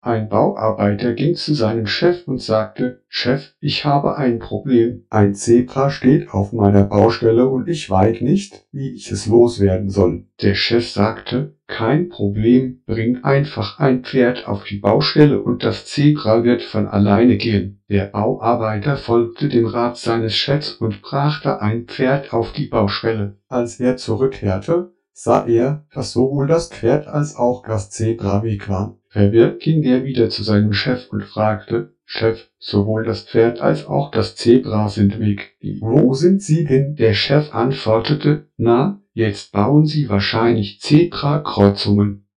Ein Bauarbeiter ging zu seinem Chef und sagte, Chef, ich habe ein Problem. Ein Zebra steht auf meiner Baustelle und ich weiß nicht, wie ich es loswerden soll. Der Chef sagte, kein Problem, bring einfach ein Pferd auf die Baustelle und das Zebra wird von alleine gehen. Der Bauarbeiter folgte dem Rat seines Chefs und brachte ein Pferd auf die Baustelle. Als er zurückkehrte, sah er, dass sowohl das Pferd als auch das Zebra weg waren. Verwirrt ging er wieder zu seinem Chef und fragte, Chef, sowohl das Pferd als auch das Zebra sind weg. Wo sind sie denn? Der Chef antwortete, na, jetzt bauen sie wahrscheinlich Zebra-Kreuzungen.